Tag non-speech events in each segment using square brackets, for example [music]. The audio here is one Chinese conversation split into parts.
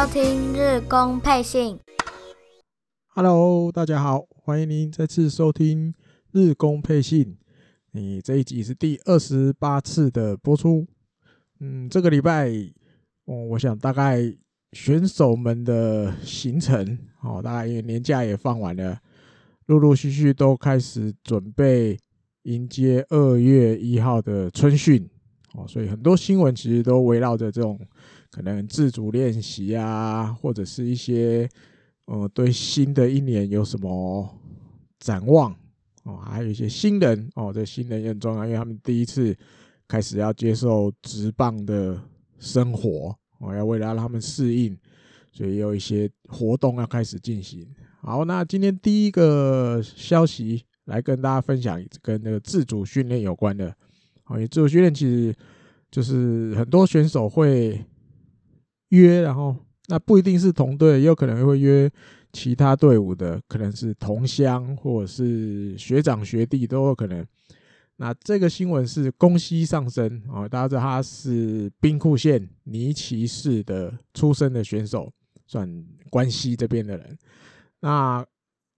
收听日工配信。Hello，大家好，欢迎您再次收听日工配信。你这一集是第二十八次的播出。嗯，这个礼拜，哦，我想大概选手们的行程，哦，大概因为年假也放完了，陆陆续续都开始准备迎接二月一号的春训。哦，所以很多新闻其实都围绕着这种可能自主练习啊，或者是一些呃对新的一年有什么展望哦，还有一些新人哦，这新人也很重要，因为他们第一次开始要接受直棒的生活哦，要为了让他们适应，所以有一些活动要开始进行。好，那今天第一个消息来跟大家分享，跟那个自主训练有关的。哦，因为自主训练其实就是很多选手会约，然后那不一定是同队，也有可能会约其他队伍的，可能是同乡或者是学长学弟都有可能。那这个新闻是宫西尚生哦，大家知道他是兵库县尼崎市的出生的选手，算关西这边的人。那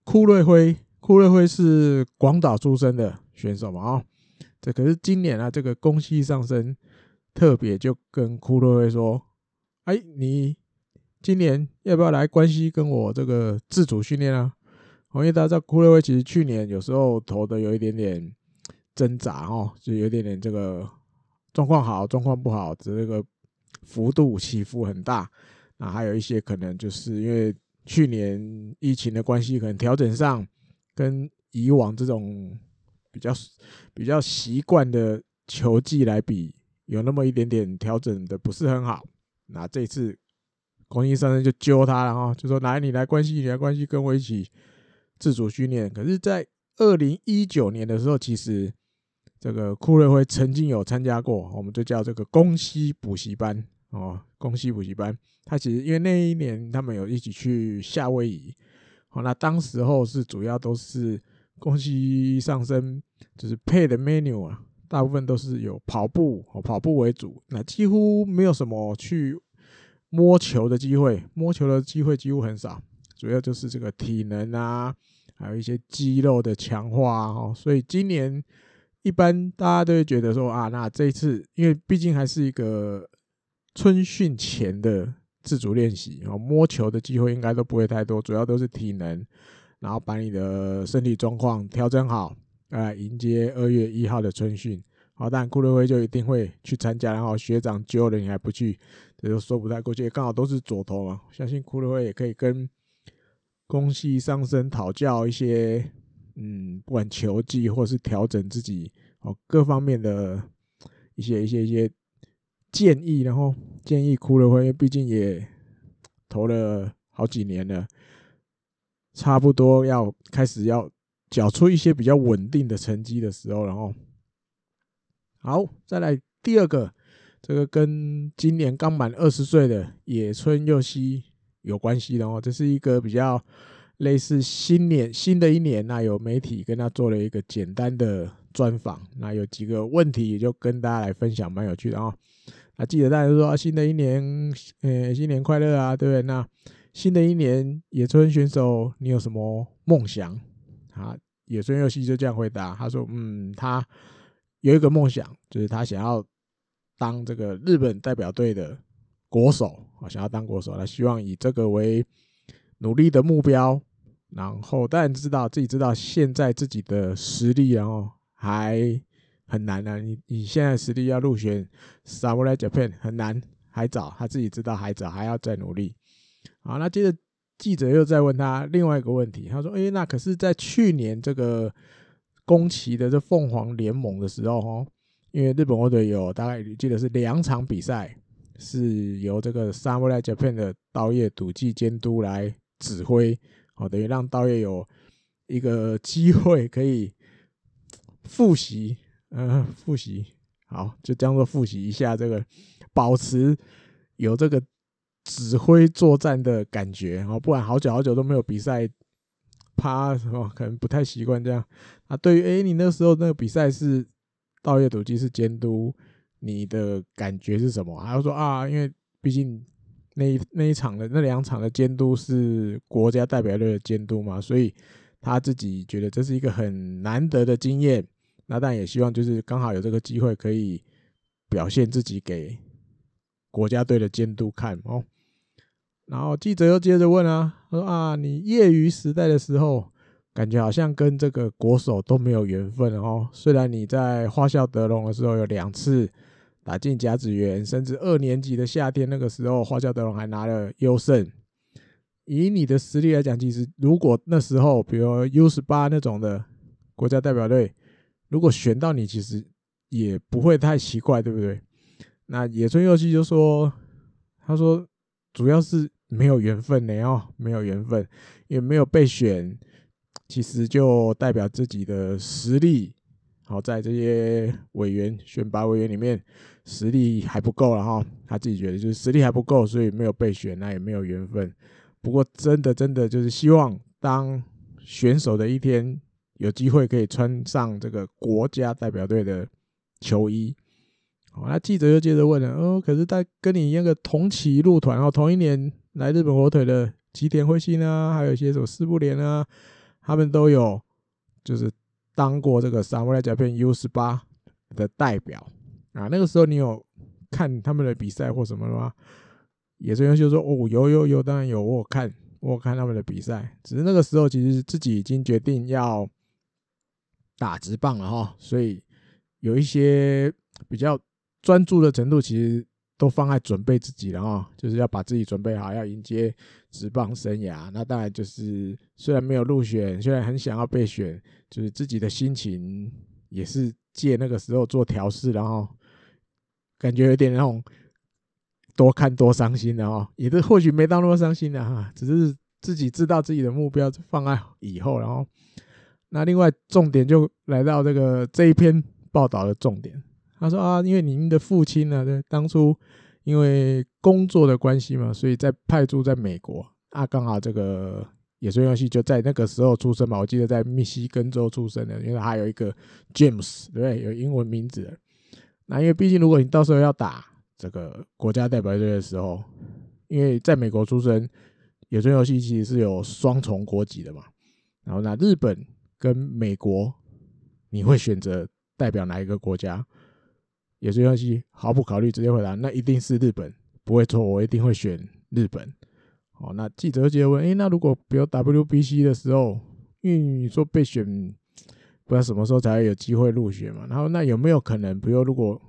库瑞辉，库瑞辉是广岛出生的选手嘛？哦。这可是今年啊，这个宫西上升特别就跟库瑞辉说：“哎，你今年要不要来关西跟我这个自主训练啊？”因为大家知道，堀瑞辉其实去年有时候投的有一点点挣扎哦，就有一点点这个状况好，状况不好，这个幅度起伏很大。那还有一些可能就是因为去年疫情的关系，可能调整上跟以往这种。比较比较习惯的球技来比，有那么一点点调整的不是很好。那这次宫西尚生就揪他了哈，就说：“来，你来关西，你来关西跟我一起自主训练。”可是，在二零一九年的时候，其实这个库瑞辉曾经有参加过，我们就叫这个宫西补习班哦，宫西补习班。他其实因为那一年他们有一起去夏威夷，好，那当时候是主要都是。宫西尚生就是配的 menu 啊，大部分都是有跑步哦，跑步为主，那几乎没有什么去摸球的机会，摸球的机会几乎很少，主要就是这个体能啊，还有一些肌肉的强化哦。所以今年一般大家都会觉得说啊，那这一次因为毕竟还是一个春训前的自主练习哦，摸球的机会应该都不会太多，主要都是体能。然后把你的身体状况调整好，来迎接二月一号的春训。好，但堀瑞辉就一定会去参加。然后学长揪了你还不去，这就说不太过去。刚好都是左投嘛，相信堀瑞辉也可以跟宫西上生讨教一些，嗯，不管球技或是调整自己哦各方面的一些一些一些建议。然后建议堀瑞辉，因为毕竟也投了好几年了。差不多要开始要缴出一些比较稳定的成绩的时候，然后好，再来第二个，这个跟今年刚满二十岁的野村佑希有关系的哦。这是一个比较类似新年新的一年，那有媒体跟他做了一个简单的专访，那有几个问题也就跟大家来分享，蛮有趣的哦。那记得大家说新的一年，呃，新年快乐啊，对不对？那新的一年，野村选手，你有什么梦想？啊，野村佑希就这样回答，他说：“嗯，他有一个梦想，就是他想要当这个日本代表队的国手，啊，想要当国手，他希望以这个为努力的目标。然后当然知道自己知道现在自己的实力，然后还很难呢，啊。你你现在实力要入选 Samurai Japan 很难，还早，他自己知道还早，还要再努力。”好，那接着记者又再问他另外一个问题，他说：“诶，那可是，在去年这个宫崎的这凤凰联盟的时候，哦，因为日本国队有大概记得是两场比赛是由这个 Samurai Japan 的稻叶赌技监督来指挥，哦，等于让稻叶有一个机会可以复习，嗯，复习，好，就当做复习一下这个，保持有这个。”指挥作战的感觉哦，不然好久好久都没有比赛，怕什么？可能不太习惯这样。啊，对于诶，你那时候那个比赛是稻叶笃纪是监督，你的感觉是什么？还有说啊，因为毕竟那那一场的那两场的监督是国家代表队的监督嘛，所以他自己觉得这是一个很难得的经验。那但也希望就是刚好有这个机会可以表现自己给国家队的监督看哦。然后记者又接着问啊，他说啊，你业余时代的时候，感觉好像跟这个国手都没有缘分哦。虽然你在花孝德龙的时候有两次打进甲子园，甚至二年级的夏天那个时候花孝德龙还拿了优胜。以你的实力来讲，其实如果那时候比如 U 十八那种的国家代表队，如果选到你，其实也不会太奇怪，对不对？那野村佑希就说，他说主要是。没有缘分呢哦，没有缘分，也没有被选，其实就代表自己的实力，好在这些委员选拔委员里面实力还不够了哈。他自己觉得就是实力还不够，所以没有被选，那也没有缘分。不过真的真的就是希望当选手的一天有机会可以穿上这个国家代表队的球衣。好，那记者又接着问了，哦，可是他跟你那个同期入团哦，同一年。来日本火腿的吉田惠信啊，还有一些什么四部连啊，他们都有就是当过这个萨姆莱甲片 U 十八的代表啊。那个时候你有看他们的比赛或什么的吗？野村秀说：“哦，有有有，当然有，我看，我看他们的比赛。只是那个时候其实自己已经决定要打直棒了哈，所以有一些比较专注的程度，其实。”都放在准备自己了哈，就是要把自己准备好，要迎接职棒生涯。那当然就是虽然没有入选，虽然很想要被选，就是自己的心情也是借那个时候做调试，然后感觉有点那种多看多伤心的哈，也是或许没到那么伤心的哈，只是自己知道自己的目标放在以后，然后那另外重点就来到这个这一篇报道的重点。他说啊，因为您的父亲呢，对，当初因为工作的关系嘛，所以在派驻在美国啊，刚好这个野村游戏就在那个时候出生嘛，我记得在密西根州出生的，因为他有一个 James，对不对？有英文名字。那因为毕竟如果你到时候要打这个国家代表队的时候，因为在美国出生，野村游戏其实是有双重国籍的嘛。然后那日本跟美国，你会选择代表哪一个国家？野村佑希毫不考虑，直接回答：“那一定是日本，不会错，我一定会选日本。”哦，那记者接问：“诶，那如果比如 WBC 的时候，因为你说被选，不知道什么时候才会有机会入选嘛？然后那有没有可能，比如如果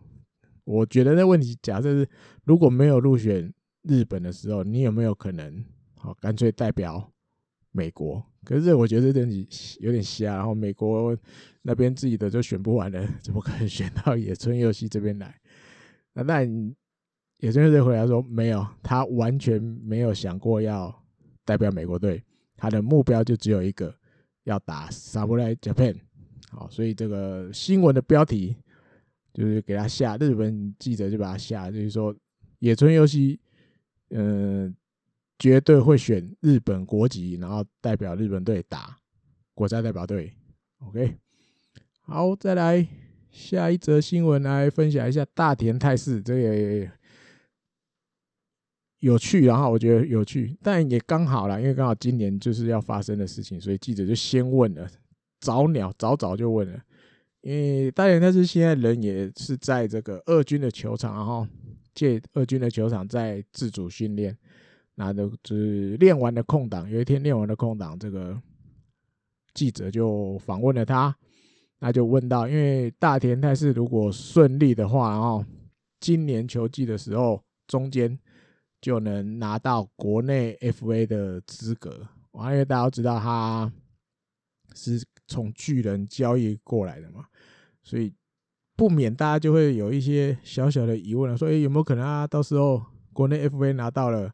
我觉得那问题，假设是如果没有入选日本的时候，你有没有可能好干脆代表美国？”可是我觉得这东西有点瞎，然后美国那边自己的就选不完了，怎么可能选到野村佑希这边来？那但野村佑希回答说没有，他完全没有想过要代表美国队，他的目标就只有一个，要打 Samurai Japan。好，所以这个新闻的标题就是给他下，日本记者就把他下，就是说野村佑希，嗯、绝对会选日本国籍，然后代表日本队打国家代表队。OK，好，再来下一则新闻来分享一下大田泰示，这个也有趣，然后我觉得有趣，但也刚好啦，因为刚好今年就是要发生的事情，所以记者就先问了，早鸟早早就问了，因为大田泰示现在人也是在这个二军的球场，然后借二军的球场在自主训练。那就是练完的空档，有一天练完的空档，这个记者就访问了他，那就问到，因为大田泰示如果顺利的话，然后今年球季的时候，中间就能拿到国内 FA 的资格。因为大家都知道他是从巨人交易过来的嘛，所以不免大家就会有一些小小的疑问了，说，诶，有没有可能啊，到时候国内 FA 拿到了？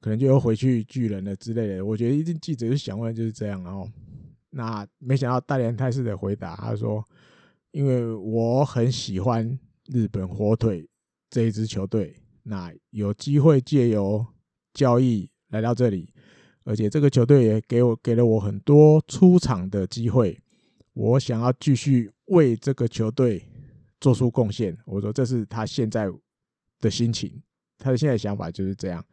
可能就要回去巨人了之类的，我觉得一定记者就想问就是这样，然后那没想到大连泰示的回答，他说：“因为我很喜欢日本火腿这一支球队，那有机会借由交易来到这里，而且这个球队也给我给了我很多出场的机会，我想要继续为这个球队做出贡献。”我说这是他现在的心情。他的现在想法就是这样。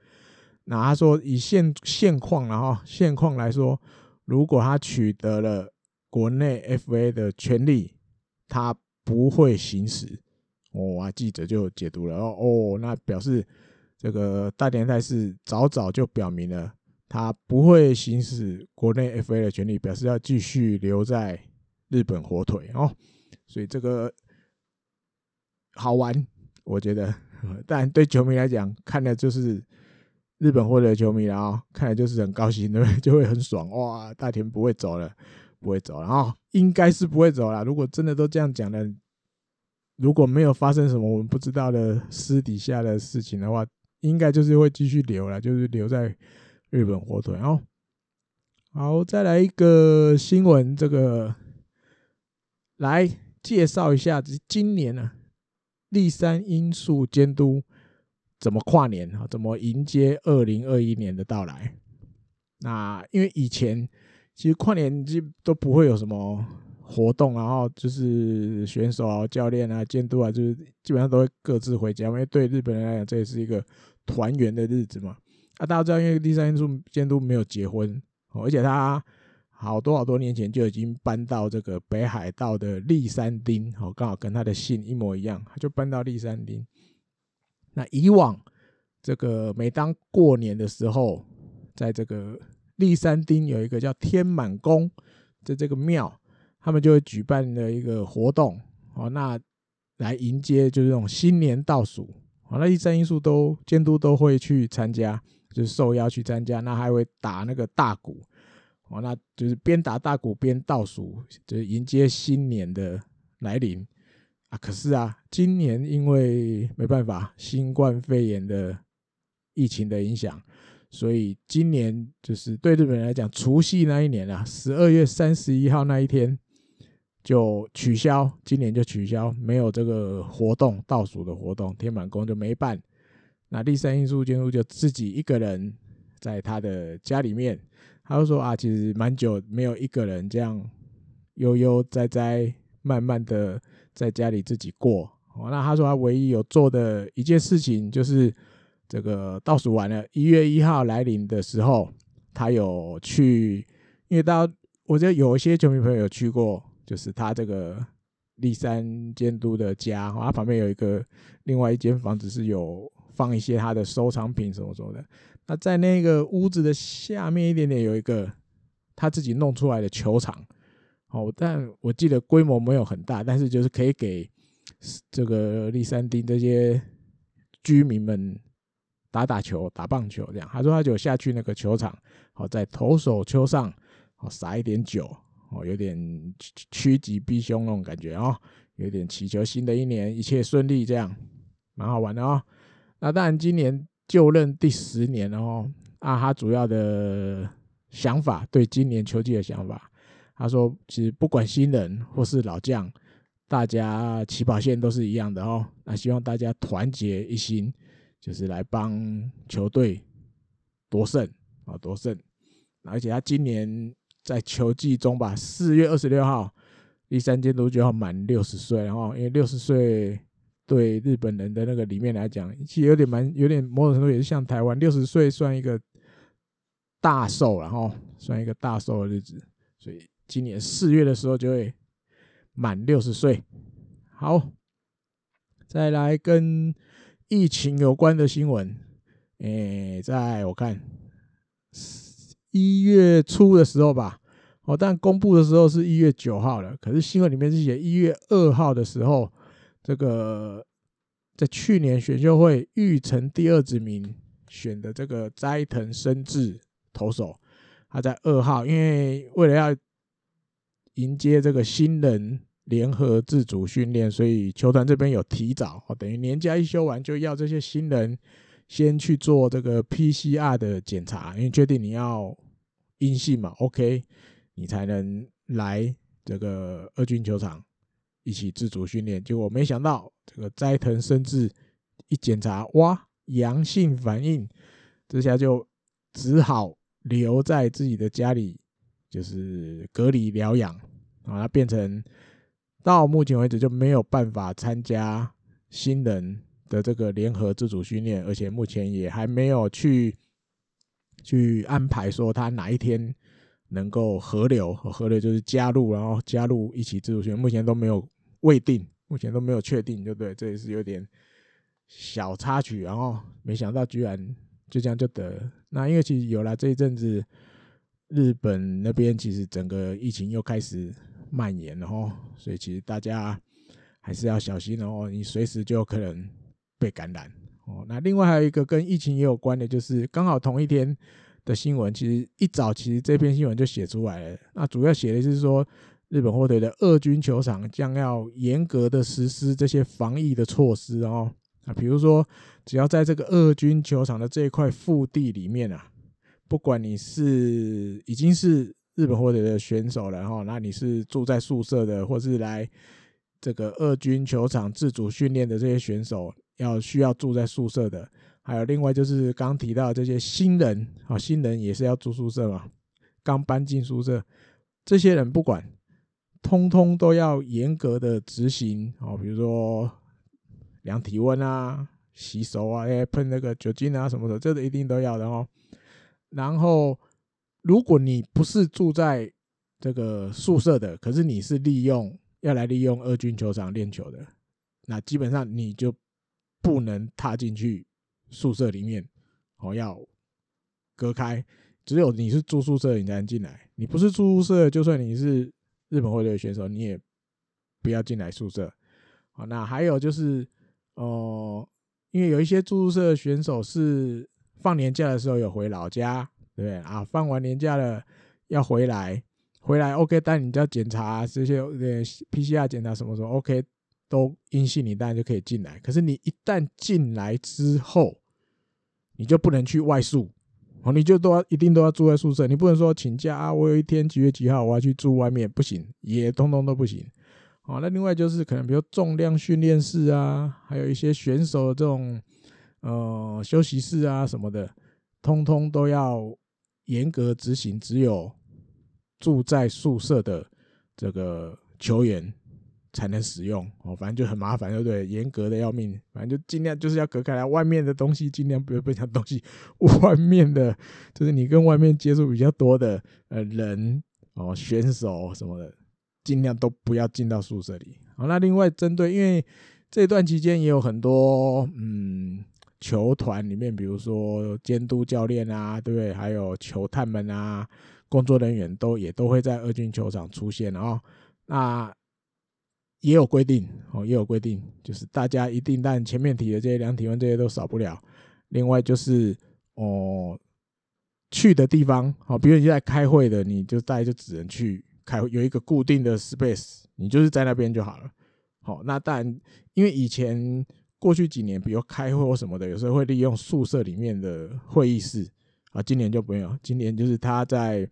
那他说以现现况，然后现况来说，如果他取得了国内 FA 的权利，他不会行使。哦，啊，记者就解读了哦哦，那表示这个大田泰示早早就表明了，他不会行使国内 FA 的权利，表示要继续留在日本火腿哦。所以这个好玩，我觉得，[laughs] 但对球迷来讲，看的就是。日本火腿球迷，然后看来就是很高兴，对不对？[laughs] 就会很爽哇！大田不会走了，不会走了，然后应该是不会走了。如果真的都这样讲了，如果没有发生什么我们不知道的私底下的事情的话，应该就是会继续留了，就是留在日本火腿哦。好，再来一个新闻，这个来介绍一下，今年呢、啊，立山因素监督。怎么跨年啊？怎么迎接二零二一年的到来？那因为以前其实跨年就都不会有什么活动，然后就是选手啊、教练啊、监督啊，就是基本上都会各自回家。因为对日本人来讲，这也是一个团圆的日子嘛。啊，大家知道，因为第三因素监督没有结婚，而且他好多好多年前就已经搬到这个北海道的立山町，哦，刚好跟他的姓一模一样，他就搬到立山町。那以往，这个每当过年的时候，在这个立山町有一个叫天满宫的这个庙，他们就会举办的一个活动，哦，那来迎接就是这种新年倒数，哦，那立山因素都监督都会去参加，就是受邀去参加，那还会打那个大鼓，哦，那就是边打大鼓边倒数，就是迎接新年的来临。可是啊，今年因为没办法，新冠肺炎的疫情的影响，所以今年就是对日本人来讲，除夕那一年啊，十二月三十一号那一天就取消，今年就取消，没有这个活动，倒数的活动，天满宫就没办。那第三因素监督就自己一个人在他的家里面，他就说啊，其实蛮久没有一个人这样悠悠哉哉，慢慢的。在家里自己过哦，那他说他唯一有做的一件事情就是这个倒数完了，一月一号来临的时候，他有去，因为大家我觉得有一些球迷朋友有去过，就是他这个立山监督的家，他旁边有一个另外一间房子是有放一些他的收藏品什么什么的。那在那个屋子的下面一点点有一个他自己弄出来的球场。哦，但我记得规模没有很大，但是就是可以给这个立山町这些居民们打打球、打棒球这样。他说他就下去那个球场，好在投手丘上，好撒一点酒，哦，有点趋趋吉避凶那种感觉哦，有点祈求新的一年一切顺利，这样蛮好玩的哦。那当然，今年就任第十年哦，啊，他主要的想法，对今年秋季的想法。他说：“其实不管新人或是老将，大家起跑线都是一样的哦。那希望大家团结一心，就是来帮球队夺胜啊，夺胜。而且他今年在球季中吧，四月二十六号，立三监督就要满六十岁，然后因为六十岁对日本人的那个里面来讲，其实有点蛮有点某种程度也是像台湾六十岁算一个大寿，然后算一个大寿的日子，所以。”今年四月的时候就会满六十岁。好，再来跟疫情有关的新闻。诶，在我看一月初的时候吧，哦，但公布的时候是一月九号了。可是新闻里面是写一月二号的时候，这个在去年选秀会育成第二指名选的这个斋藤伸志投手，他在二号，因为为了要迎接这个新人联合自主训练，所以球团这边有提早，等于年假一休完，就要这些新人先去做这个 PCR 的检查，因为确定你要阴性嘛，OK，你才能来这个二军球场一起自主训练。结果没想到这个斋藤伸志一检查，哇，阳性反应，这下就只好留在自己的家里。就是隔离疗养啊，它变成到目前为止就没有办法参加新人的这个联合自主训练，而且目前也还没有去去安排说他哪一天能够合流，合流就是加入，然后加入一起自主训练，目前都没有未定，目前都没有确定，对不对？这也是有点小插曲，然后没想到居然就这样就得。那因为其实有了这一阵子，日本那边其实整个疫情又开始蔓延了哦，所以其实大家还是要小心哦，你随时就可能被感染哦。那另外还有一个跟疫情也有关的，就是刚好同一天的新闻，其实一早其实这篇新闻就写出来了。那主要写的是说，日本火腿的二军球场将要严格的实施这些防疫的措施哦。啊，比如说，只要在这个二军球场的这一块腹地里面啊，不管你是已经是日本或者的选手了哈，那你是住在宿舍的，或是来这个二军球场自主训练的这些选手，要需要住在宿舍的，还有另外就是刚提到这些新人啊，新人也是要住宿舍嘛，刚搬进宿舍，这些人不管，通通都要严格的执行哦，比如说。量体温啊，洗手啊，哎，喷那个酒精啊什么的，这个一定都要的哦。然后，如果你不是住在这个宿舍的，可是你是利用要来利用二军球场练球的，那基本上你就不能踏进去宿舍里面哦，要隔开。只有你是住宿舍，你才能进来。你不是住宿舍，就算你是日本火腿的选手，你也不要进来宿舍。好，那还有就是。哦，因为有一些住宿舍的选手是放年假的时候有回老家，对不对啊？放完年假了要回来，回来 OK，但你就要检查这些呃 PCR 检查什么时候 OK 都阴性，你当然就可以进来。可是你一旦进来之后，你就不能去外宿哦，你就都要一定都要住在宿舍，你不能说请假啊，我有一天几月几号我要去住外面，不行，也通通都不行。好，那另外就是可能比如重量训练室啊，还有一些选手这种呃休息室啊什么的，通通都要严格执行。只有住在宿舍的这个球员才能使用。哦，反正就很麻烦，对不对？严格的要命，反正就尽量就是要隔开来，外面的东西尽量不要被这东西，[laughs] 外面的就是你跟外面接触比较多的呃人哦，选手什么的。尽量都不要进到宿舍里。好，那另外针对，因为这段期间也有很多嗯球团里面，比如说监督教练啊，对不对？还有球探们啊，工作人员都也都会在二军球场出现哦。那也有规定哦，也有规定，就是大家一定，但前面提的这些量体温这些都少不了。另外就是哦，去的地方，好，比如你在开会的，你就大概就只能去。开有一个固定的 space，你就是在那边就好了。好，那当然，因为以前过去几年，比如开会或什么的，有时候会利用宿舍里面的会议室啊。今年就没有，今年就是他在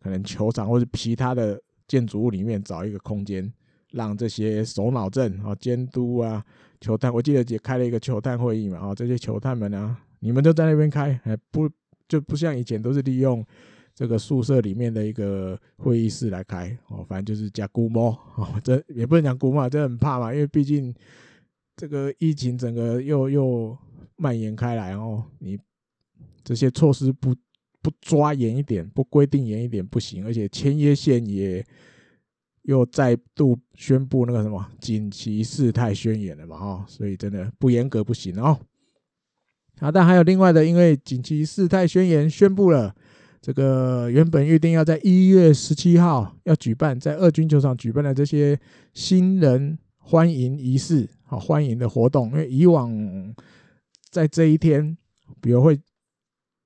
可能球场或者其他的建筑物里面找一个空间，让这些首脑阵啊、监督啊、球探，我记得也开了一个球探会议嘛。啊，这些球探们啊，你们就在那边开，还不就不像以前都是利用。这个宿舍里面的一个会议室来开哦，反正就是加估摸哦，这也不能讲估摸，这很怕嘛，因为毕竟这个疫情整个又又蔓延开来哦，你这些措施不不抓严一点，不规定严一点不行，而且千叶县也又再度宣布那个什么紧急事态宣言了嘛，哈，所以真的不严格不行哦。好，但还有另外的，因为紧急事态宣言宣布了。这个原本预定要在一月十七号要举办，在二军球场举办的这些新人欢迎仪式，好欢迎的活动，因为以往在这一天，比如会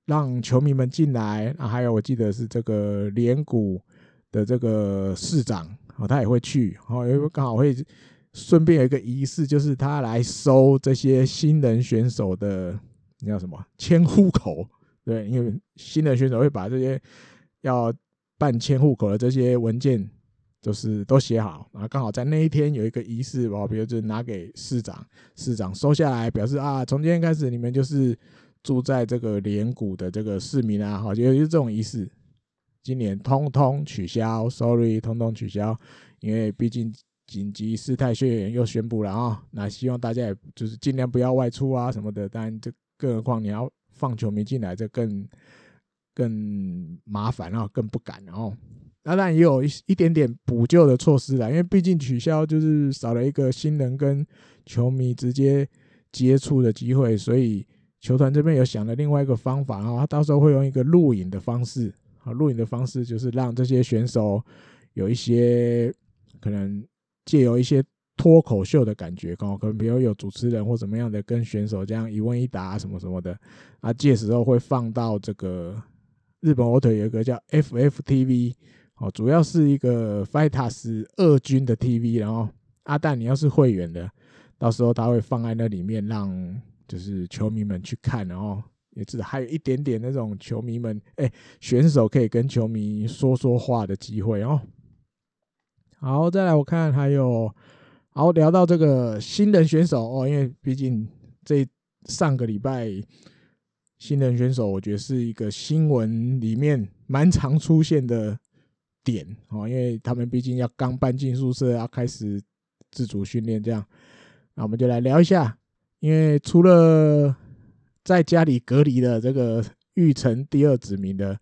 让球迷们进来，啊，还有我记得是这个连谷的这个市长，啊，他也会去，哦，因为刚好会顺便有一个仪式，就是他来收这些新人选手的，那叫什么迁户口。对，因为新的选手会把这些要办迁户口的这些文件，就是都写好，然后刚好在那一天有一个仪式吧，比如就是拿给市长，市长收下来，表示啊，从今天开始你们就是住在这个连谷的这个市民啊，好，就是这种仪式，今年通通取消，sorry，通通取消，因为毕竟紧急事态宣言又宣布了啊，那希望大家也就是尽量不要外出啊什么的。当然，这更何况你要放球迷进来，这更更麻烦啊，更不敢哦。那当然也有一一点点补救的措施啦，因为毕竟取消就是少了一个新人跟球迷直接接触的机会，所以球团这边有想了另外一个方法啊，他到时候会用一个录影的方式啊，录影的方式就是让这些选手有一些可能借由一些脱口秀的感觉，哦可能比如有主持人或怎么样的跟选手这样一问一答什么什么的啊，届时候会放到这个日本火腿有一个叫 FFTV。哦，主要是一个 Fighters 二军的 TV，然后阿蛋，你要是会员的，到时候他会放在那里面，让就是球迷们去看，然后也是还有一点点那种球迷们，哎，选手可以跟球迷说说话的机会哦。好，再来我看还有，好聊到这个新人选手哦，因为毕竟这上个礼拜新人选手，我觉得是一个新闻里面蛮常出现的。点哦，因为他们毕竟要刚搬进宿舍，要开始自主训练，这样，那我们就来聊一下。因为除了在家里隔离的这个玉成第二子民的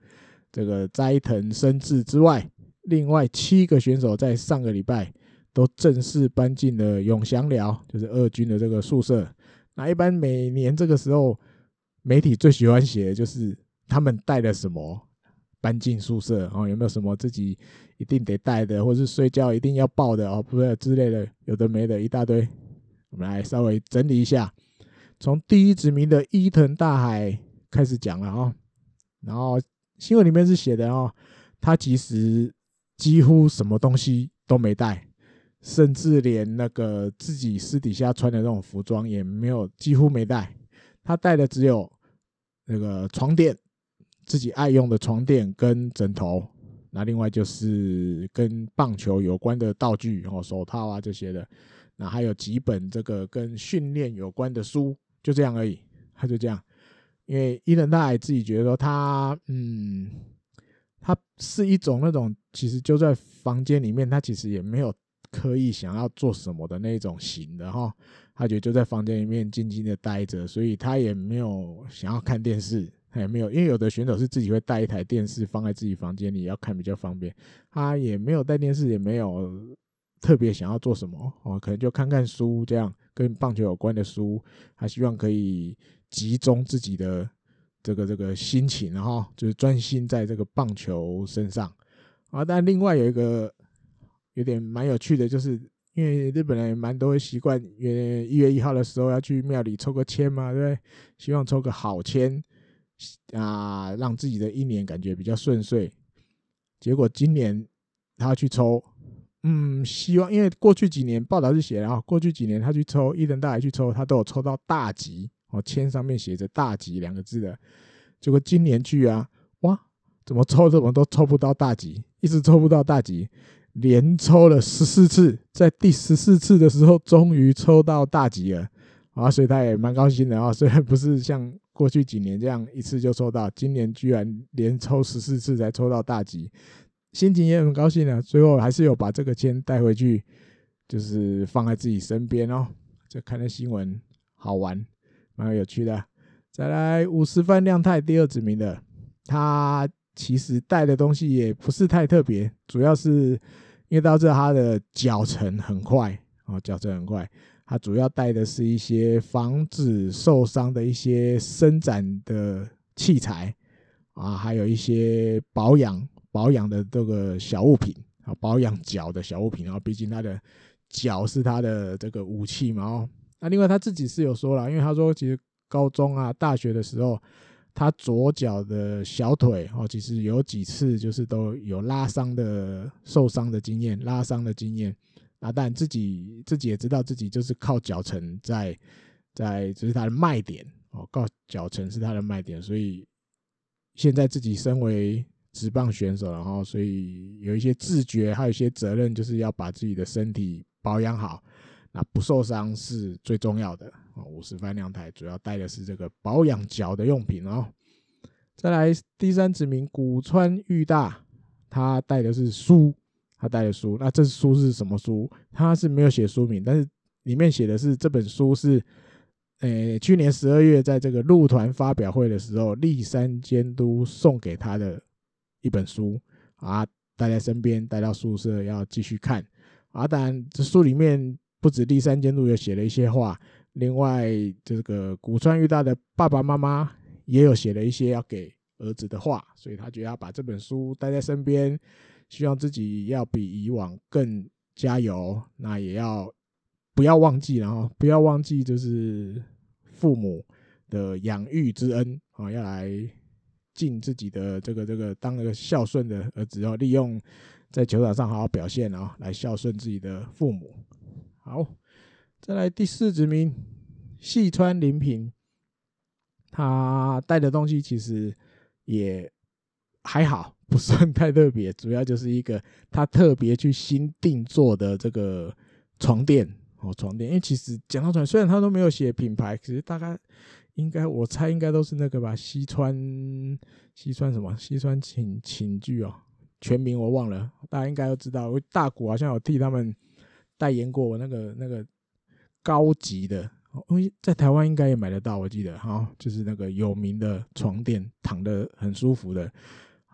这个斋藤伸志之外，另外七个选手在上个礼拜都正式搬进了永祥寮，就是二军的这个宿舍。那一般每年这个时候，媒体最喜欢写的就是他们带了什么。搬进宿舍哦，有没有什么自己一定得带的，或是睡觉一定要抱的哦，不是之类的，有的没的一大堆。我们来稍微整理一下，从第一殖民的伊藤大海开始讲了哦。然后新闻里面是写的哦，他其实几乎什么东西都没带，甚至连那个自己私底下穿的那种服装也没有，几乎没带。他带的只有那个床垫。自己爱用的床垫跟枕头，那另外就是跟棒球有关的道具，然后手套啊这些的，那还有几本这个跟训练有关的书，就这样而已。他就这样，因为伊藤大海自己觉得说他，嗯，他是一种那种其实就在房间里面，他其实也没有刻意想要做什么的那种型的哈，他觉得就在房间里面静静的待着，所以他也没有想要看电视。哎没有，因为有的选手是自己会带一台电视放在自己房间里要看比较方便。他也没有带电视，也没有特别想要做什么哦，可能就看看书这样，跟棒球有关的书。他希望可以集中自己的这个这个心情，然后就是专心在这个棒球身上啊。但另外有一个有点蛮有趣的，就是因为日本人蛮多习惯，因为一月一号的时候要去庙里抽个签嘛，对不对？希望抽个好签。啊，让自己的一年感觉比较顺遂。结果今年他去抽，嗯，希望因为过去几年报道是写，然后过去几年他去抽，伊藤大海去抽，他都有抽到大吉哦，签上面写着“大吉”两个字的。结果今年去啊，哇，怎么抽怎么都抽不到大吉，一直抽不到大吉，连抽了十四次，在第十四次的时候终于抽到大吉了啊，所以他也蛮高兴的啊，虽然不是像。过去几年这样一次就抽到，今年居然连抽十四次才抽到大吉，心情也很高兴啊。最后还是有把这个签带回去，就是放在自己身边哦。这看的新闻好玩，蛮有趣的。再来五十番亮太第二指名的，他其实带的东西也不是太特别，主要是因为到这他的脚程很快哦，脚程很快。它主要带的是一些防止受伤的一些伸展的器材啊，还有一些保养保养的这个小物品啊，保养脚的小物品。然后，毕竟他的脚是他的这个武器嘛。哦，那另外他自己是有说了，因为他说其实高中啊、大学的时候，他左脚的小腿哦，其实有几次就是都有拉伤的、受伤的经验，拉伤的经验。啊，但自己自己也知道自己就是靠脚程在在，这是他的卖点哦，靠脚程是他的卖点，所以现在自己身为职棒选手，然后所以有一些自觉，还有一些责任，就是要把自己的身体保养好，那不受伤是最重要的哦。五十番亮太主要带的是这个保养脚的用品哦。再来第三指名古川裕大，他带的是书。他带的书。那这书是什么书？他是没有写书名，但是里面写的是这本书是，呃，去年十二月在这个路团发表会的时候，立山监督送给他的一本书啊，带在身边，带到宿舍要继续看啊。当然，这书里面不止立山监督有写了一些话，另外这个古川裕大的爸爸妈妈也有写了一些要给。儿子的话，所以他觉得要把这本书带在身边，希望自己要比以往更加油。那也要不要忘记，然后不要忘记，就是父母的养育之恩啊，要来尽自己的这个这个当个孝顺的儿子，要利用在球场上好好表现啊，来孝顺自己的父母。好，再来第四指名细川临平，他带的东西其实。也还好，不算太特别，主要就是一个他特别去新定做的这个床垫哦，床垫。因为其实讲到床，虽然他都没有写品牌，可是大概应该我猜应该都是那个吧，西川西川什么西川寝寝具哦，全名我忘了，大家应该都知道。我大谷好像有替他们代言过我那个那个高级的。因为在台湾应该也买得到，我记得哈，就是那个有名的床垫，躺得很舒服的，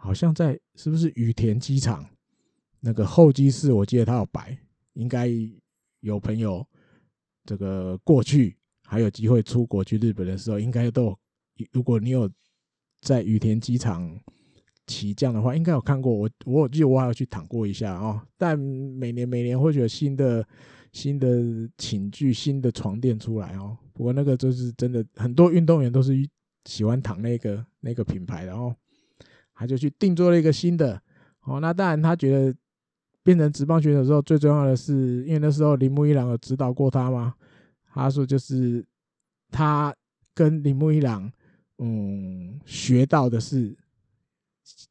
好像在是不是羽田机场那个候机室，我记得他有摆，应该有朋友这个过去还有机会出国去日本的时候，应该都有，如果你有在羽田机场起降的话，应该有看过我，我记得我还要去躺过一下啊，但每年每年会有新的。新的寝具、新的床垫出来哦，不过那个就是真的，很多运动员都是喜欢躺那个那个品牌的哦，他就去定做了一个新的哦。那当然，他觉得变成职棒选手之后，最重要的是，因为那时候铃木一朗有指导过他嘛，他说就是他跟铃木一朗嗯学到的是，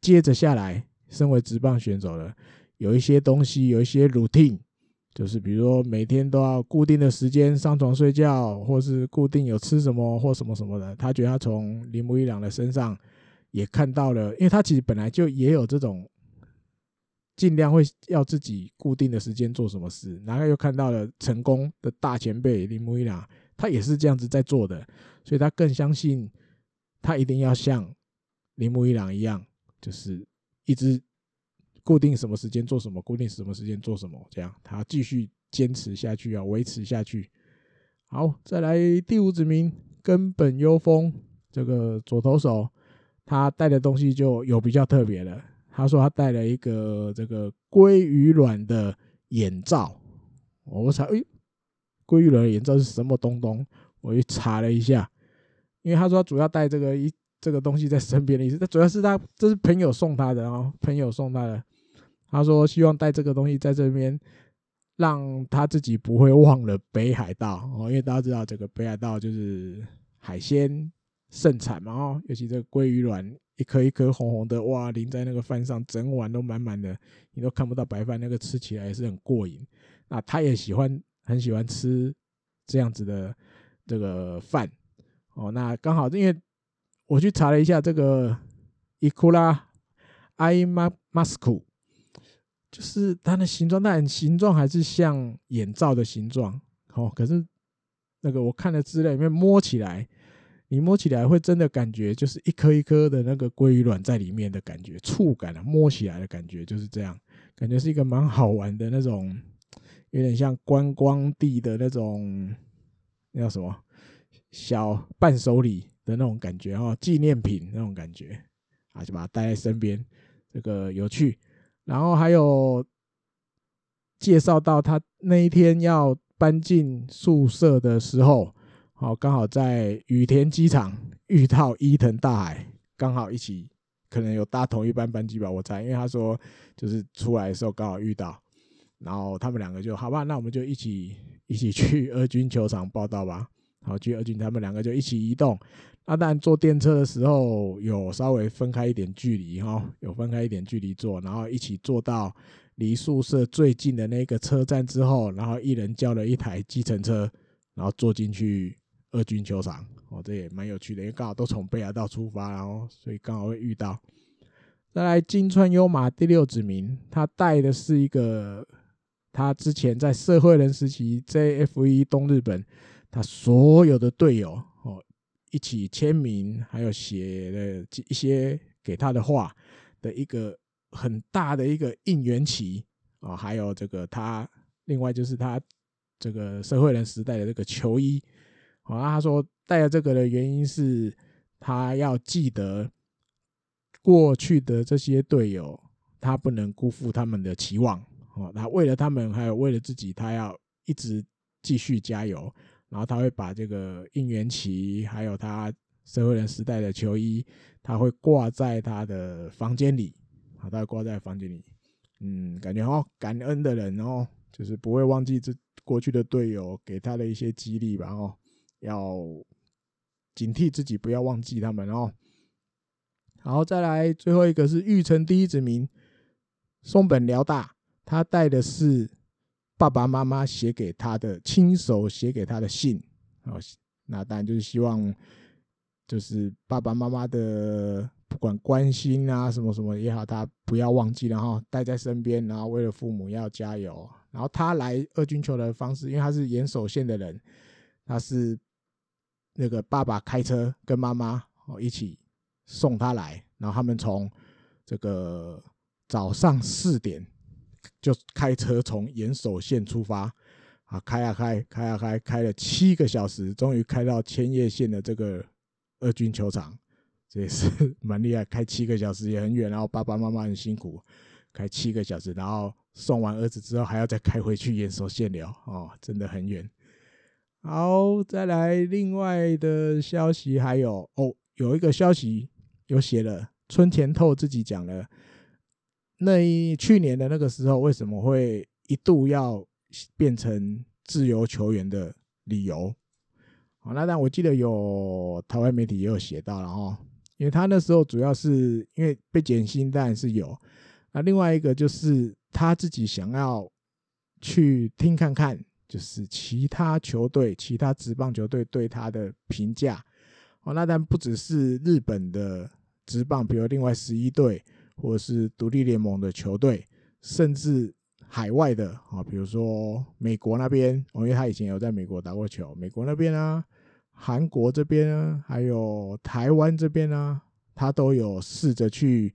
接着下来，身为职棒选手的有一些东西，有一些 routine。就是比如说每天都要固定的时间上床睡觉，或是固定有吃什么或什么什么的。他觉得他从铃木一朗的身上也看到了，因为他其实本来就也有这种尽量会要自己固定的时间做什么事，然后又看到了成功的大前辈铃木一朗，他也是这样子在做的，所以他更相信他一定要像铃木一朗一样，就是一直。固定什么时间做什么，固定什么时间做什么，这样他继续坚持下去啊，维持下去。好，再来第五指名根本优风这个左投手，他带的东西就有比较特别的。他说他带了一个这个鲑鱼卵的眼罩。我查，哎，鲑鱼卵的眼罩是什么东东？我去查了一下，因为他说他主要带这个一这个东西在身边的意思，他主要是他这是朋友送他的哦，朋友送他的。他说：“希望带这个东西在这边，让他自己不会忘了北海道哦，因为大家知道这个北海道就是海鲜盛产嘛哦，尤其这个鲑鱼卵一颗一颗红红的，哇，淋在那个饭上，整碗都满满的，你都看不到白饭，那个吃起来也是很过瘾。那他也喜欢，很喜欢吃这样子的这个饭哦。那刚好，因为我去查了一下这个伊库拉艾马马斯库。”就是它的形状，但形状还是像眼罩的形状，哦。可是那个我看的资料里面摸起来，你摸起来会真的感觉就是一颗一颗的那个鲑鱼卵在里面的感觉，触感啊，摸起来的感觉就是这样，感觉是一个蛮好玩的那种，有点像观光地的那种，那叫什么小伴手礼的那种感觉哦，纪念品那种感觉啊，就把它带在身边，这个有趣。然后还有介绍到他那一天要搬进宿舍的时候，好，刚好在羽田机场 [laughs] 遇到伊藤大海，刚好一起可能有搭同一班班机吧，我猜，因为他说就是出来的时候刚好遇到，然后他们两个就好吧，那我们就一起一起去二军球场报道吧，好，去二军，他们两个就一起移动。那当然坐电车的时候有稍微分开一点距离哈，有分开一点距离坐，然后一起坐到离宿舍最近的那个车站之后，然后一人叫了一台计程车，然后坐进去二军球场。哦，这也蛮有趣的，因为刚好都从北海道出发，然后所以刚好会遇到。再来金川优马第六指名，他带的是一个他之前在社会人时期 JFE 东日本，他所有的队友哦一起签名，还有写了一些给他的话的一个很大的一个应援旗啊，还有这个他另外就是他这个社会人时代的这个球衣，好啊，他说带了这个的原因是他要记得。过去的这些队友，他不能辜负他们的期望哦。他为了他们，还有为了自己，他要一直继续加油。然后他会把这个应援旗，还有他社会人时代的球衣，他会挂在他的房间里。好，他会挂在房间里。嗯，感觉哦，感恩的人哦，就是不会忘记这过去的队友给他的一些激励吧。哦，要警惕自己，不要忘记他们哦。然后再来最后一个是玉成第一子民松本辽大，他带的是爸爸妈妈写给他的亲手写给他的信，哦，那当然就是希望就是爸爸妈妈的不管关心啊什么什么也好，他不要忘记，然后带在身边，然后为了父母要加油。然后他来二军球的方式，因为他是岩手县的人，他是那个爸爸开车跟妈妈哦一起。送他来，然后他们从这个早上四点就开车从岩手县出发，啊，开啊开，开啊开，开了七个小时，终于开到千叶县的这个二军球场，这也是 [laughs] 蛮厉害，开七个小时也很远，然后爸爸妈妈很辛苦，开七个小时，然后送完儿子之后还要再开回去岩手县了，哦，真的很远。好，再来另外的消息还有哦，有一个消息。有写了，村田透自己讲了，那一去年的那个时候为什么会一度要变成自由球员的理由？好，那但我记得有台湾媒体也有写到了哈，因为他那时候主要是因为被减薪，当然是有。那另外一个就是他自己想要去听看看，就是其他球队、其他职棒球队对他的评价。哦，那但不只是日本的职棒，比如另外十一队，或者是独立联盟的球队，甚至海外的啊，比如说美国那边，哦，因为他以前有在美国打过球，美国那边啊，韩国这边啊，还有台湾这边啊，他都有试着去，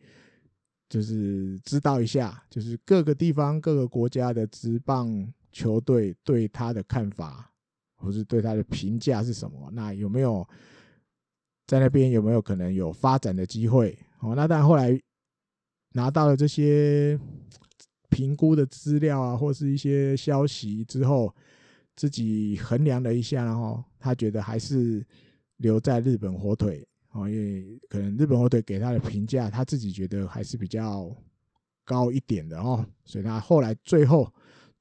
就是知道一下，就是各个地方、各个国家的职棒球队对他的看法，或是对他的评价是什么？那有没有？在那边有没有可能有发展的机会？哦，那但后来拿到了这些评估的资料啊，或是一些消息之后，自己衡量了一下，然后他觉得还是留在日本火腿哦，因为可能日本火腿给他的评价，他自己觉得还是比较高一点的哦，所以他后来最后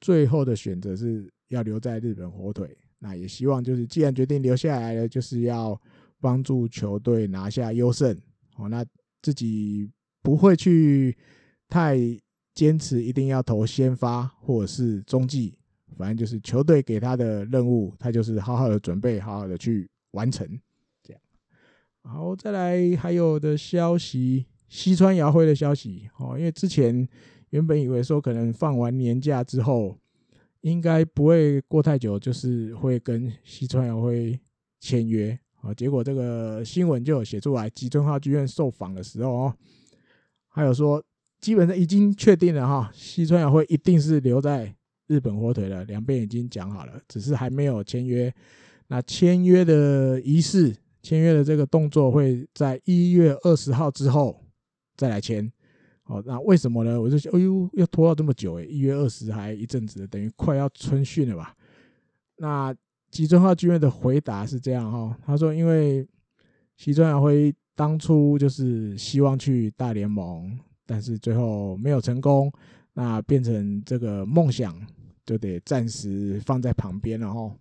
最后的选择是要留在日本火腿。那也希望就是既然决定留下来了，就是要。帮助球队拿下优胜，哦，那自己不会去太坚持一定要投先发或者是中继，反正就是球队给他的任务，他就是好好的准备，好好的去完成，这样。好，再来还有的消息，西川遥辉的消息，哦，因为之前原本以为说可能放完年假之后，应该不会过太久，就是会跟西川遥辉签约。啊，结果这个新闻就有写出来，吉村话剧院受访的时候哦，还有说基本上已经确定了哈，西川遥辉一定是留在日本火腿了，两边已经讲好了，只是还没有签约。那签约的仪式，签约的这个动作会在一月二十号之后再来签。哦，那为什么呢？我就想，哎呦，要拖到这么久诶，一月二十还一阵子，等于快要春训了吧？那。吉村浩剧院的回答是这样哈，他说：“因为西川遥辉当初就是希望去大联盟，但是最后没有成功，那变成这个梦想就得暂时放在旁边了哈。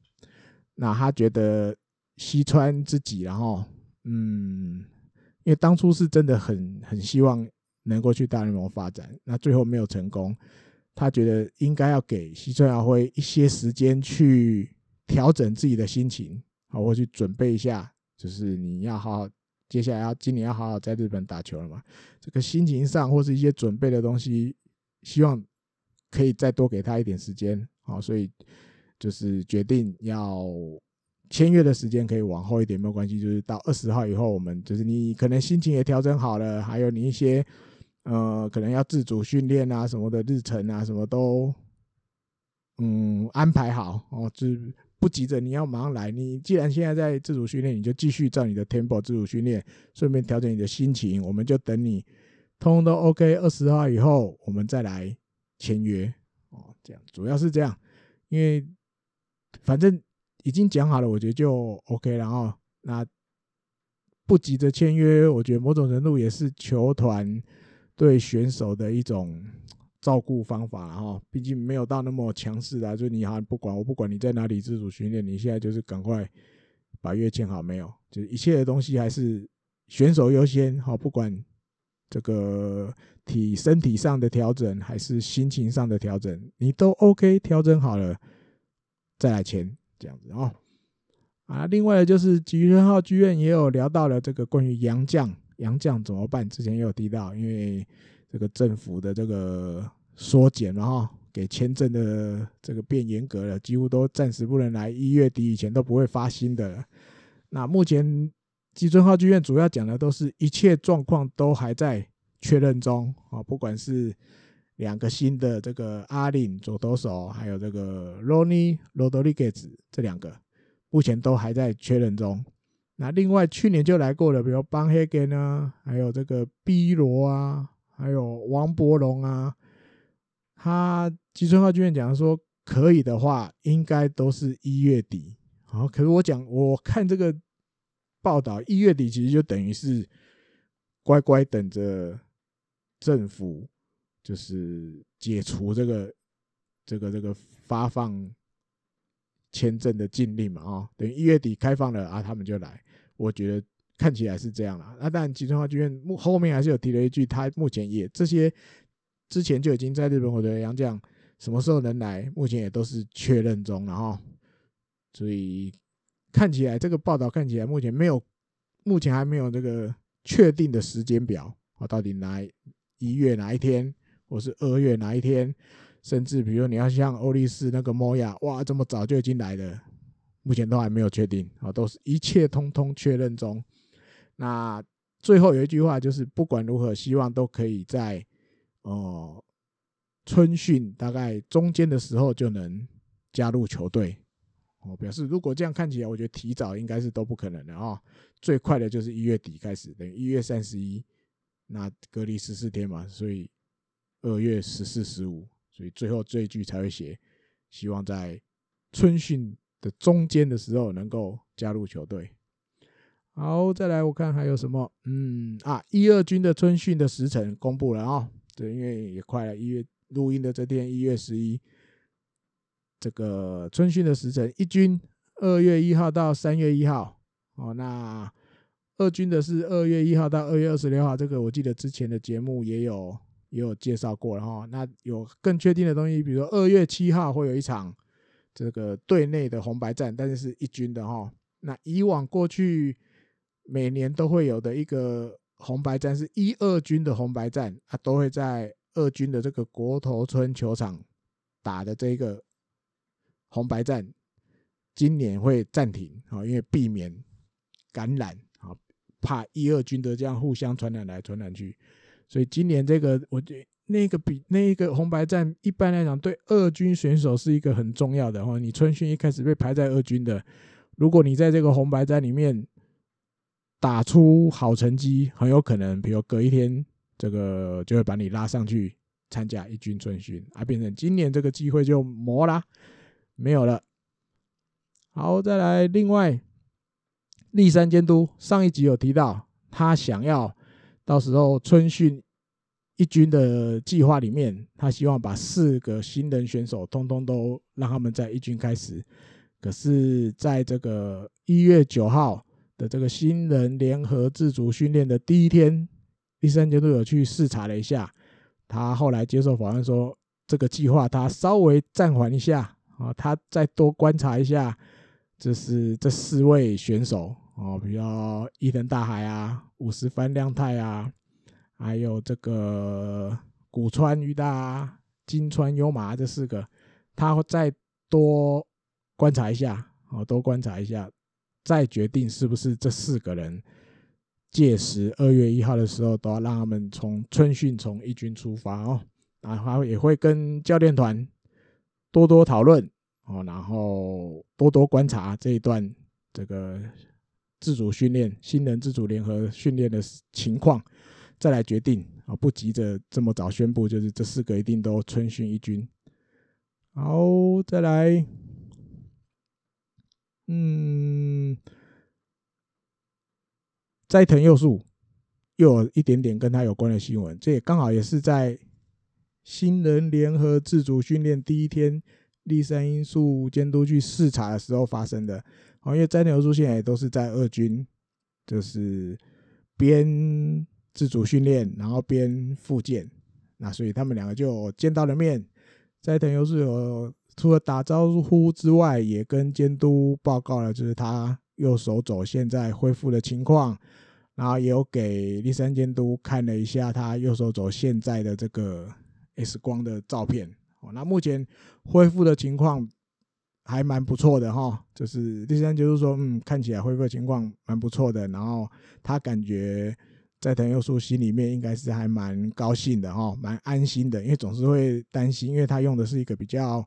那他觉得西川自己，然后嗯，因为当初是真的很很希望能够去大联盟发展，那最后没有成功，他觉得应该要给西村遥辉一些时间去。”调整自己的心情，好，我去准备一下，就是你要好好接下来要今年要好好在日本打球了嘛，这个心情上或是一些准备的东西，希望可以再多给他一点时间，好，所以就是决定要签约的时间可以往后一点没有关系，就是到二十号以后，我们就是你可能心情也调整好了，还有你一些呃可能要自主训练啊什么的日程啊什么都嗯安排好哦，就。不急着你要马上来，你既然现在在自主训练，你就继续照你的 tempo 自主训练，顺便调整你的心情。我们就等你通通都 OK，二十号以后我们再来签约哦。这样主要是这样，因为反正已经讲好了，我觉得就 OK 了。然后那不急着签约，我觉得某种程度也是球团对选手的一种。照顾方法哈，毕竟没有到那么强势的，就你好不管我，不管你在哪里自主训练，你现在就是赶快把约签好没有？就是一切的东西还是选手优先哈，不管这个体身体上的调整还是心情上的调整，你都 OK 调整好了再来签这样子哦。啊，另外就是吉村浩剧院也有聊到了这个关于杨绛，杨绛怎么办？之前也有提到，因为。这个政府的这个缩减，然后给签证的这个变严格了，几乎都暂时不能来。一月底以前都不会发新的。那目前基村浩剧院主要讲的都是一切状况都还在确认中啊，不管是两个新的这个阿林左投手，还有这个罗尼罗德里格兹这两个，目前都还在确认中。那另外去年就来过的，比如邦黑根啊，还有这个 B 罗啊。还有王柏融啊，他吉村浩剧院讲说，可以的话，应该都是一月底。好，可是我讲，我看这个报道，一月底其实就等于是乖乖等着政府就是解除这个这个这个发放签证的禁令嘛，啊，等于一月底开放了啊，他们就来。我觉得。看起来是这样啦，那当然吉村浩剧院目后面还是有提了一句，他目前也这些之前就已经在日本火腿的洋将什么时候能来，目前也都是确认中，然后所以看起来这个报道看起来目前没有，目前还没有这个确定的时间表啊，到底哪一月哪一天，或是二月哪一天，甚至比如你要像欧力士那个摩亚，哇，这么早就已经来了，目前都还没有确定啊，都是一切通通确认中。那最后有一句话，就是不管如何，希望都可以在哦春训大概中间的时候就能加入球队。我表示，如果这样看起来，我觉得提早应该是都不可能的啊。最快的就是一月底开始，等于一月三十一，那隔离十四天嘛，所以二月十四、十五，所以最后这一句才会写，希望在春训的中间的时候能够加入球队。好，再来我看还有什么？嗯啊，一二军的春训的时辰公布了啊、哦。对，因为也快了，一月录音的这天一月十一，这个春训的时辰，一军二月一号到三月一号。哦，那二军的是二月一号到二月二十六号。这个我记得之前的节目也有也有介绍过了哈。那有更确定的东西，比如说二月七号会有一场这个队内的红白战，但是是一军的哈。那以往过去。每年都会有的一个红白战，是一二军的红白战，啊，都会在二军的这个国头村球场打的这个红白战，今年会暂停啊，因为避免感染啊，怕一二军的这样互相传染来传染去，所以今年这个我觉那个比那个红白战一般来讲对二军选手是一个很重要的哈，你春训一开始被排在二军的，如果你在这个红白战里面。打出好成绩，很有可能，比如隔一天，这个就会把你拉上去参加一军春训，啊，变成今年这个机会就没啦，没有了。好，再来，另外，立山监督上一集有提到，他想要到时候春训一军的计划里面，他希望把四个新人选手通通都让他们在一军开始。可是，在这个一月九号。的这个新人联合自主训练的第一天，第三监督有去视察了一下。他后来接受访问说，这个计划他稍微暂缓一下啊，他再多观察一下，就是这四位选手哦，比如伊藤大海啊、五十幡亮太啊，还有这个古川裕大、金川优马这四个，他会再多观察一下，哦，多观察一下，再决定是不是这四个人届时二月一号的时候都要让他们从春训从一军出发哦，然后也会跟教练团多多讨论。哦，然后多多观察这一段这个自主训练、新人自主联合训练的情况，再来决定啊，不急着这么早宣布，就是这四个一定都春训一军。好，再来，嗯，斋藤佑树又有一点点跟他有关的新闻，这也刚好也是在新人联合自主训练第一天。立山因素监督去视察的时候发生的，哦，因为斋藤佑树现在也都是在二军，就是边自主训练，然后边复健，那所以他们两个就见到了面。斋藤佑树有除了打招呼之外，也跟监督报告了，就是他右手肘现在恢复的情况，然后也有给立山监督看了一下他右手肘现在的这个 X 光的照片。哦，那目前恢复的情况还蛮不错的哈，就是第三就是说，嗯，看起来恢复的情况蛮不错的，然后他感觉斋藤佑树心里面应该是还蛮高兴的哈，蛮安心的，因为总是会担心，因为他用的是一个比较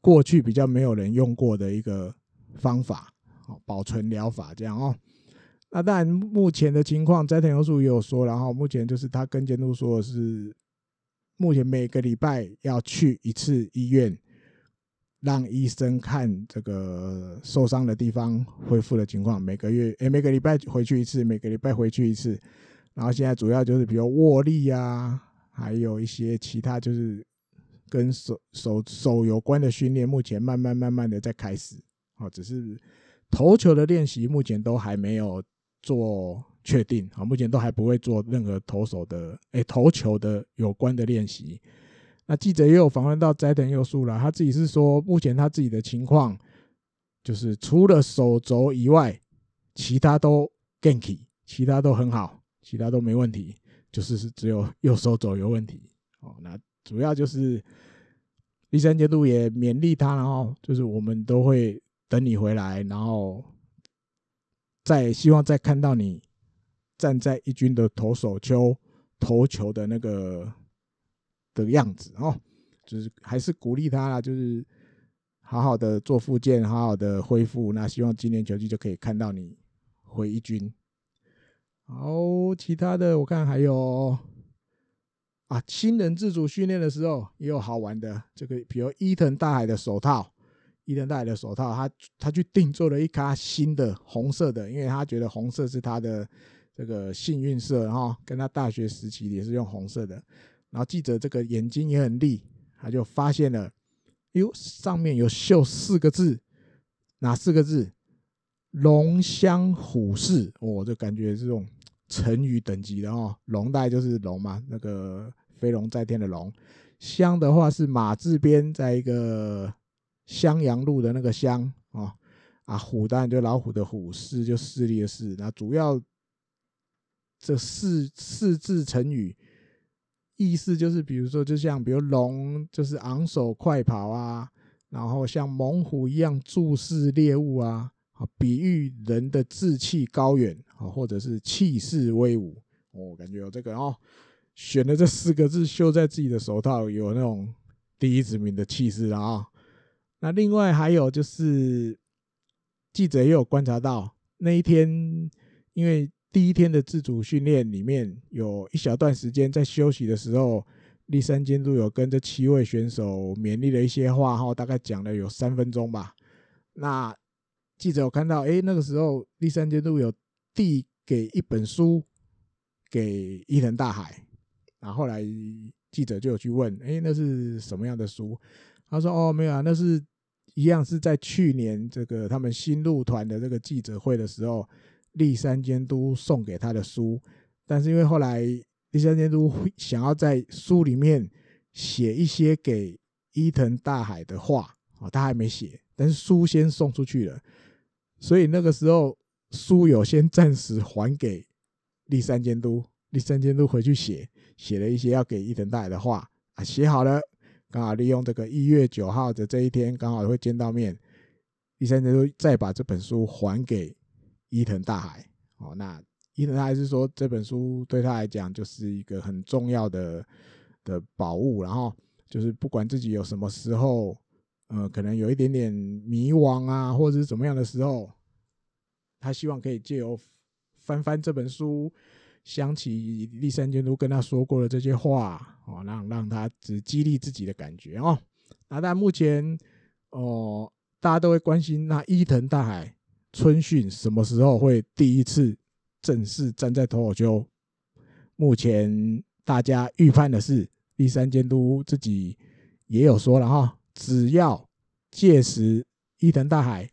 过去比较没有人用过的一个方法，保存疗法这样哦。那当然目前的情况，斋藤佑树也有说，然后目前就是他跟监督说的是。目前每个礼拜要去一次医院，让医生看这个受伤的地方恢复的情况。每个月，诶，每个礼拜回去一次，每个礼拜回去一次。然后现在主要就是比如握力啊，还有一些其他就是跟手手手有关的训练，目前慢慢慢慢的在开始。哦，只是投球的练习目前都还没有做。确定啊，目前都还不会做任何投手的诶投球的有关的练习。那记者也有访问到斋藤佑树了，他自己是说，目前他自己的情况就是除了手肘以外，其他都 g a n k 其他都很好，其他都没问题，就是只有右手肘有问题。哦，那主要就是第三阶段也勉励他，然后就是我们都会等你回来，然后再希望再看到你。站在一军的投手丘投球的那个的样子哦，就是还是鼓励他啦，就是好好的做复健，好好的恢复。那希望今年球季就可以看到你回一军。好，其他的我看还有啊，新人自主训练的时候也有好玩的，这个比如伊藤大海的手套，伊藤大海的手套，他他去定做了一卡新的红色的，因为他觉得红色是他的。这个幸运色哈，跟他大学时期也是用红色的。然后记者这个眼睛也很利，他就发现了，哟，上面有绣四个字，哪四个字？龙香虎视，我、哦、就感觉这种成语等级的哦。龙带就是龙嘛，那个飞龙在天的龙。香的话是马字边，在一个襄阳路的那个襄啊啊，虎当然就老虎的虎，视就势力的势。那主要。这四四字成语意思就是，比如说，就像比如龙就是昂首快跑啊，然后像猛虎一样注视猎物啊，啊，比喻人的志气高远啊，或者是气势威武。我感觉有这个哦，选了这四个字绣在自己的手套，有那种第一殖民的气势啊。那另外还有就是，记者也有观察到那一天，因为。第一天的自主训练里面有一小段时间在休息的时候，立山监督有跟这七位选手勉励了一些话，哈，大概讲了有三分钟吧。那记者有看到，哎，那个时候立山监督有递给一本书给伊藤大海，然后来记者就有去问，哎，那是什么样的书？他说，哦，没有啊，那是一样是在去年这个他们新入团的这个记者会的时候。立山监督送给他的书，但是因为后来立山监督想要在书里面写一些给伊藤大海的话啊，他还没写，但是书先送出去了，所以那个时候书有先暂时还给立山监督，立山监督回去写写了一些要给伊藤大海的话啊，写好了，刚好利用这个一月九号的这一天，刚好会见到面，栗山监督再把这本书还给伊藤大海。哦，那伊藤大海是说这本书对他来讲就是一个很重要的的宝物，然后就是不管自己有什么时候。呃，可能有一点点迷惘啊，或者是怎么样的时候，他希望可以借由翻翻这本书，想起立山监督跟他说过的这些话，哦，让让他只激励自己的感觉哦。那但目前哦，大家都会关心，那伊藤大海春训什么时候会第一次正式站在投手丘？目前大家预判的是，第三监督自己也有说了哈。只要届时伊藤大海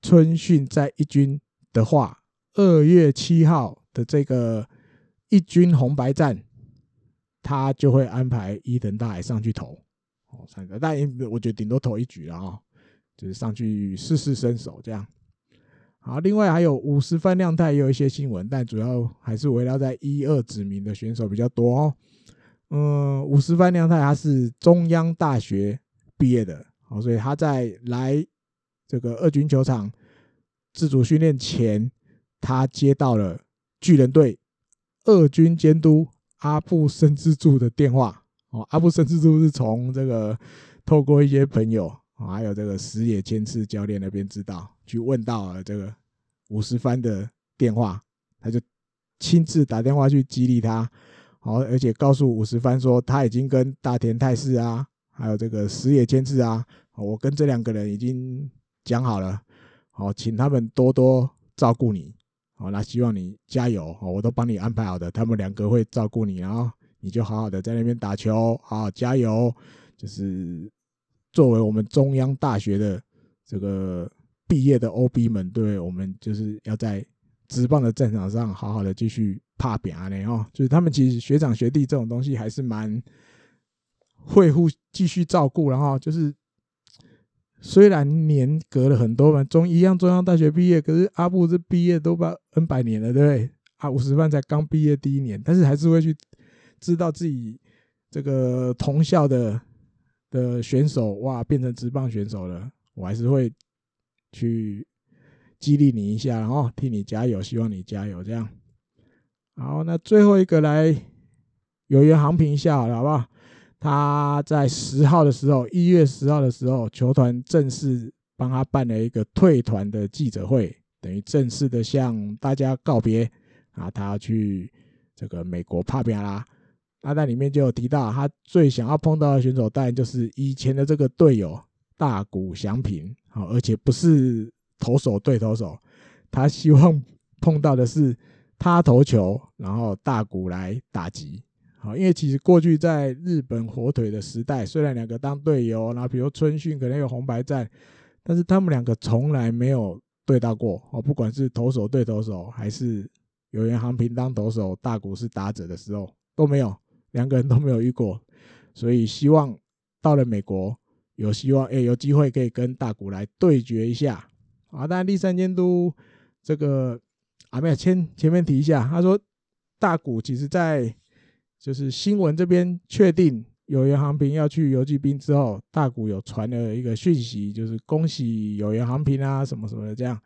春训在一军的话，二月七号的这个一军红白战，他就会安排伊藤大海上去投。哦，三个，但我觉得顶多投一局了啊，就是上去试试身手这样。好，另外还有五十番亮太也有一些新闻，但主要还是围绕在一二指名的选手比较多哦。嗯，五十番亮太他是中央大学。毕业的，好，所以他在来这个二军球场自主训练前，他接到了巨人队二军监督阿部慎之助的电话。哦，阿部慎之助是从这个透过一些朋友，还有这个石野千次教练那边知道，去问到了这个五十番的电话，他就亲自打电话去激励他，好，而且告诉五十番说他已经跟大田泰示啊。还有这个石野千次啊，我跟这两个人已经讲好了，好，请他们多多照顾你，好，那希望你加油，我都帮你安排好的，他们两个会照顾你，然后你就好好的在那边打球，好好加油。就是作为我们中央大学的这个毕业的 OB 们，对我们就是要在职棒的战场上好好的继续打拼啊，哦，就是他们其实学长学弟这种东西还是蛮。会互继续照顾，然后就是虽然年隔了很多嘛，中一样中央大学毕业，可是阿布这毕业都把 N 百年了，对不对？啊，五十万才刚毕业第一年，但是还是会去知道自己这个同校的的选手哇，变成直棒选手了，我还是会去激励你一下，然后替你加油，希望你加油这样。好，那最后一个来有缘航平一下好了，好不好？他在十号的时候，一月十号的时候，球团正式帮他办了一个退团的记者会，等于正式的向大家告别啊。他要去这个美国帕比亚拉，那在里面就有提到，他最想要碰到的选手，当然就是以前的这个队友大谷翔平啊，而且不是投手对投手，他希望碰到的是他投球，然后大谷来打击。好，因为其实过去在日本火腿的时代，虽然两个当队友，然后比如春训可能有红白战，但是他们两个从来没有对到过。哦，不管是投手对投手，还是有缘航平当投手，大谷是打者的时候都没有，两个人都没有遇过。所以希望到了美国，有希望，哎，有机会可以跟大谷来对决一下。啊，当然栗山监督这个啊，没有前前面提一下，他说大谷其实在。就是新闻这边确定有缘航平要去游击兵之后，大谷有传了一个讯息，就是恭喜有缘航平啊，什么什么的这样。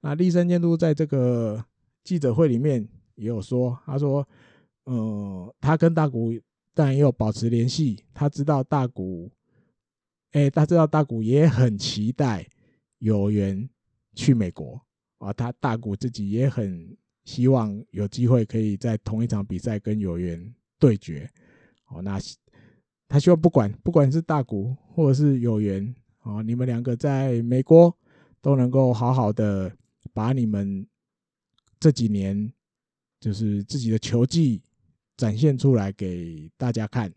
那立三监督在这个记者会里面也有说，他说，呃，他跟大谷当然也有保持联系，他知道大谷，哎，他知道大谷也很期待有缘去美国啊，他大谷自己也很希望有机会可以在同一场比赛跟有缘。对决，哦，那他希望不管不管是大谷或者是有缘，哦，你们两个在美国都能够好好的把你们这几年就是自己的球技展现出来给大家看。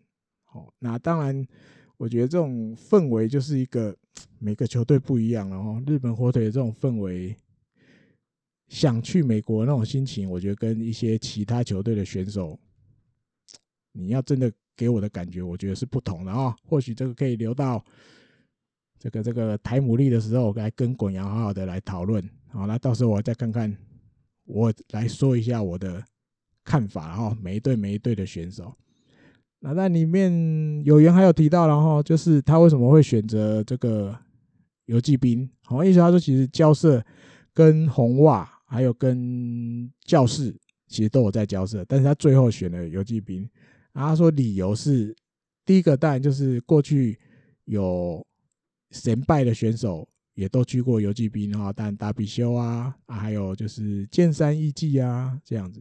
好，那当然，我觉得这种氛围就是一个每个球队不一样了哦。日本火腿的这种氛围，想去美国那种心情，我觉得跟一些其他球队的选手。你要真的给我的感觉，我觉得是不同的啊。或许这个可以留到这个这个台姆利的时候，来跟滚阳好好的来讨论。好，那到时候我再看看，我来说一下我的看法然后。每一队每一队的选手，那在里面有缘还有提到，然后就是他为什么会选择这个游击兵？好，意思他说其实交涉跟红袜还有跟教士其实都有在交涉，但是他最后选了游击兵。然后他说理由是第一个当然就是过去有。神拜的选手也都去过游击兵然后，但达比修啊啊，还有就是剑山义纪啊这样子。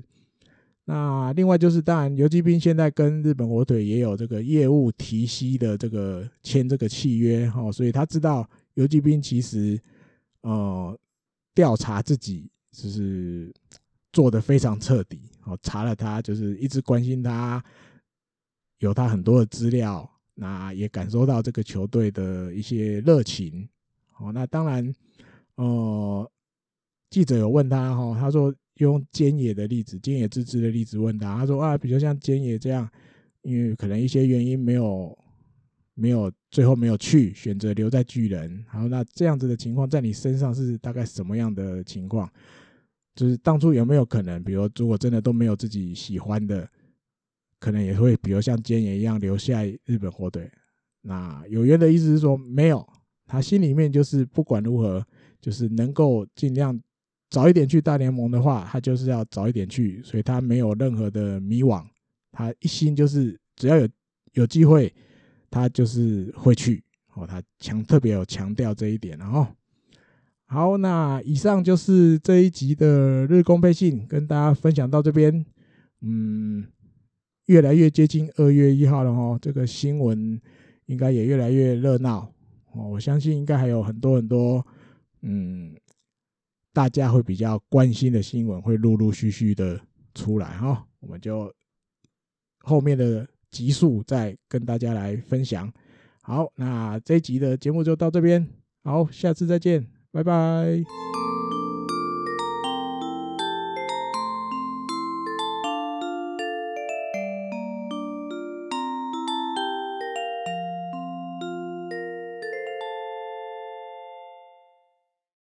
那另外就是，当然游击兵现在跟日本火腿也有这个业务提息的这个签这个契约哈，所以他知道游击兵其实呃调查自己就是做得非常彻底哦，查了他就是一直关心他，有他很多的资料。那也感受到这个球队的一些热情，哦，那当然，呃，记者有问他哈，他说用菅野的例子，菅野自治的例子问他，他说啊，比如像菅野这样，因为可能一些原因没有没有最后没有去选择留在巨人，然后那这样子的情况在你身上是大概什么样的情况？就是当初有没有可能，比如如果真的都没有自己喜欢的？可能也会，比如像菅野一样留下日本火腿。那有缘的意思是说，没有，他心里面就是不管如何，就是能够尽量早一点去大联盟的话，他就是要早一点去，所以他没有任何的迷惘，他一心就是只要有有机会，他就是会去。哦，他强特别有强调这一点，然后好，那以上就是这一集的日工配信，跟大家分享到这边，嗯。越来越接近二月一号了哈，这个新闻应该也越来越热闹哦。我相信应该还有很多很多，嗯，大家会比较关心的新闻会陆陆续续的出来哈。我们就后面的集数再跟大家来分享。好，那这一集的节目就到这边，好，下次再见，拜拜。